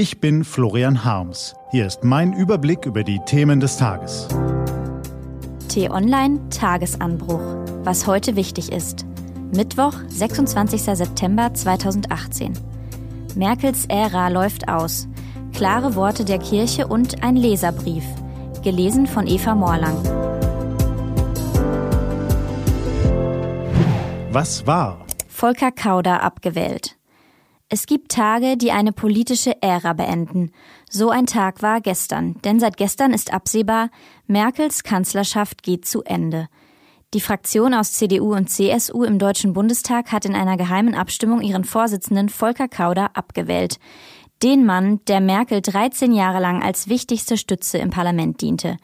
Ich bin Florian Harms. Hier ist mein Überblick über die Themen des Tages. T-Online Tagesanbruch. Was heute wichtig ist. Mittwoch, 26. September 2018. Merkels Ära läuft aus. Klare Worte der Kirche und ein Leserbrief. Gelesen von Eva Morlang. Was war? Volker Kauder abgewählt. Es gibt Tage, die eine politische Ära beenden. So ein Tag war gestern, denn seit gestern ist absehbar, Merkels Kanzlerschaft geht zu Ende. Die Fraktion aus CDU und CSU im Deutschen Bundestag hat in einer geheimen Abstimmung ihren Vorsitzenden Volker Kauder abgewählt. Den Mann, der Merkel 13 Jahre lang als wichtigste Stütze im Parlament diente.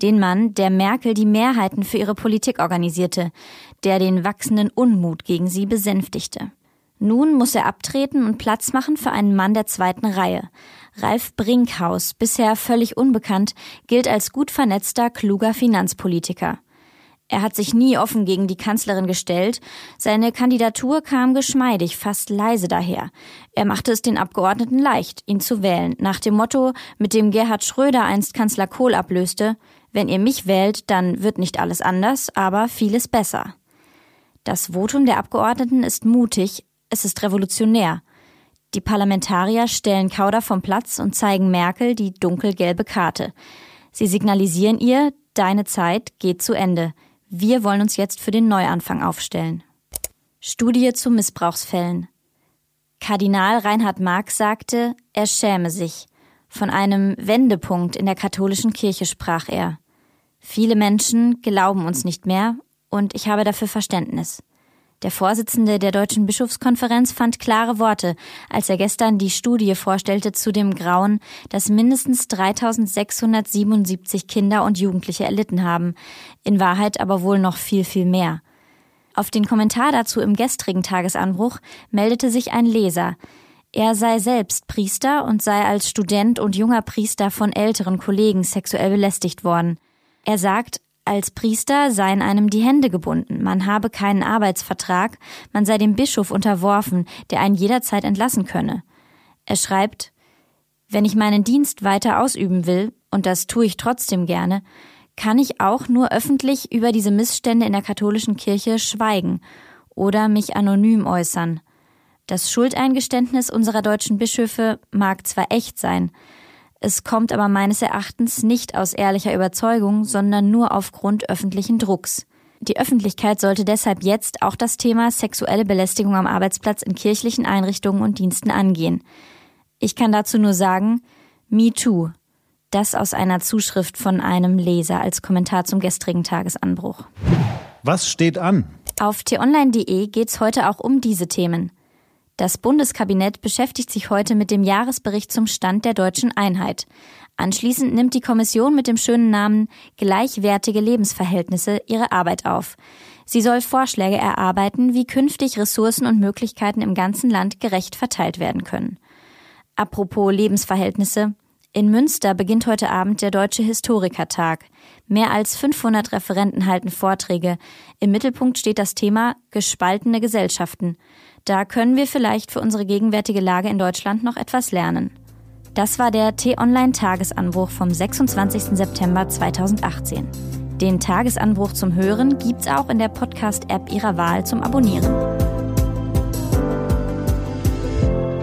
Den Mann, der Merkel die Mehrheiten für ihre Politik organisierte, der den wachsenden Unmut gegen sie besänftigte. Nun muss er abtreten und Platz machen für einen Mann der zweiten Reihe. Ralf Brinkhaus, bisher völlig unbekannt, gilt als gut vernetzter, kluger Finanzpolitiker. Er hat sich nie offen gegen die Kanzlerin gestellt. Seine Kandidatur kam geschmeidig, fast leise daher. Er machte es den Abgeordneten leicht, ihn zu wählen, nach dem Motto, mit dem Gerhard Schröder einst Kanzler Kohl ablöste, wenn ihr mich wählt, dann wird nicht alles anders, aber vieles besser. Das Votum der Abgeordneten ist mutig, es ist revolutionär. Die Parlamentarier stellen Kauder vom Platz und zeigen Merkel die dunkelgelbe Karte. Sie signalisieren ihr, deine Zeit geht zu Ende. Wir wollen uns jetzt für den Neuanfang aufstellen. Studie zu Missbrauchsfällen. Kardinal Reinhard Marx sagte, er schäme sich. Von einem Wendepunkt in der katholischen Kirche sprach er. Viele Menschen glauben uns nicht mehr und ich habe dafür Verständnis. Der Vorsitzende der Deutschen Bischofskonferenz fand klare Worte, als er gestern die Studie vorstellte zu dem Grauen, das mindestens 3677 Kinder und Jugendliche erlitten haben, in Wahrheit aber wohl noch viel, viel mehr. Auf den Kommentar dazu im gestrigen Tagesanbruch meldete sich ein Leser. Er sei selbst Priester und sei als Student und junger Priester von älteren Kollegen sexuell belästigt worden. Er sagt, als Priester seien einem die Hände gebunden, man habe keinen Arbeitsvertrag, man sei dem Bischof unterworfen, der einen jederzeit entlassen könne. Er schreibt, wenn ich meinen Dienst weiter ausüben will, und das tue ich trotzdem gerne, kann ich auch nur öffentlich über diese Missstände in der katholischen Kirche schweigen oder mich anonym äußern. Das Schuldeingeständnis unserer deutschen Bischöfe mag zwar echt sein, es kommt aber meines Erachtens nicht aus ehrlicher Überzeugung, sondern nur aufgrund öffentlichen Drucks. Die Öffentlichkeit sollte deshalb jetzt auch das Thema sexuelle Belästigung am Arbeitsplatz in kirchlichen Einrichtungen und Diensten angehen. Ich kann dazu nur sagen, Me Too. Das aus einer Zuschrift von einem Leser als Kommentar zum gestrigen Tagesanbruch. Was steht an? Auf t-online.de geht's heute auch um diese Themen. Das Bundeskabinett beschäftigt sich heute mit dem Jahresbericht zum Stand der deutschen Einheit. Anschließend nimmt die Kommission mit dem schönen Namen Gleichwertige Lebensverhältnisse ihre Arbeit auf. Sie soll Vorschläge erarbeiten, wie künftig Ressourcen und Möglichkeiten im ganzen Land gerecht verteilt werden können. Apropos Lebensverhältnisse. In Münster beginnt heute Abend der Deutsche Historikertag. Mehr als 500 Referenten halten Vorträge. Im Mittelpunkt steht das Thema gespaltene Gesellschaften. Da können wir vielleicht für unsere gegenwärtige Lage in Deutschland noch etwas lernen. Das war der T-Online-Tagesanbruch vom 26. September 2018. Den Tagesanbruch zum Hören gibt's auch in der Podcast-App Ihrer Wahl zum Abonnieren.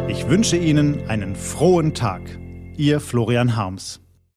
Ich wünsche Ihnen einen frohen Tag. Ihr Florian Harms.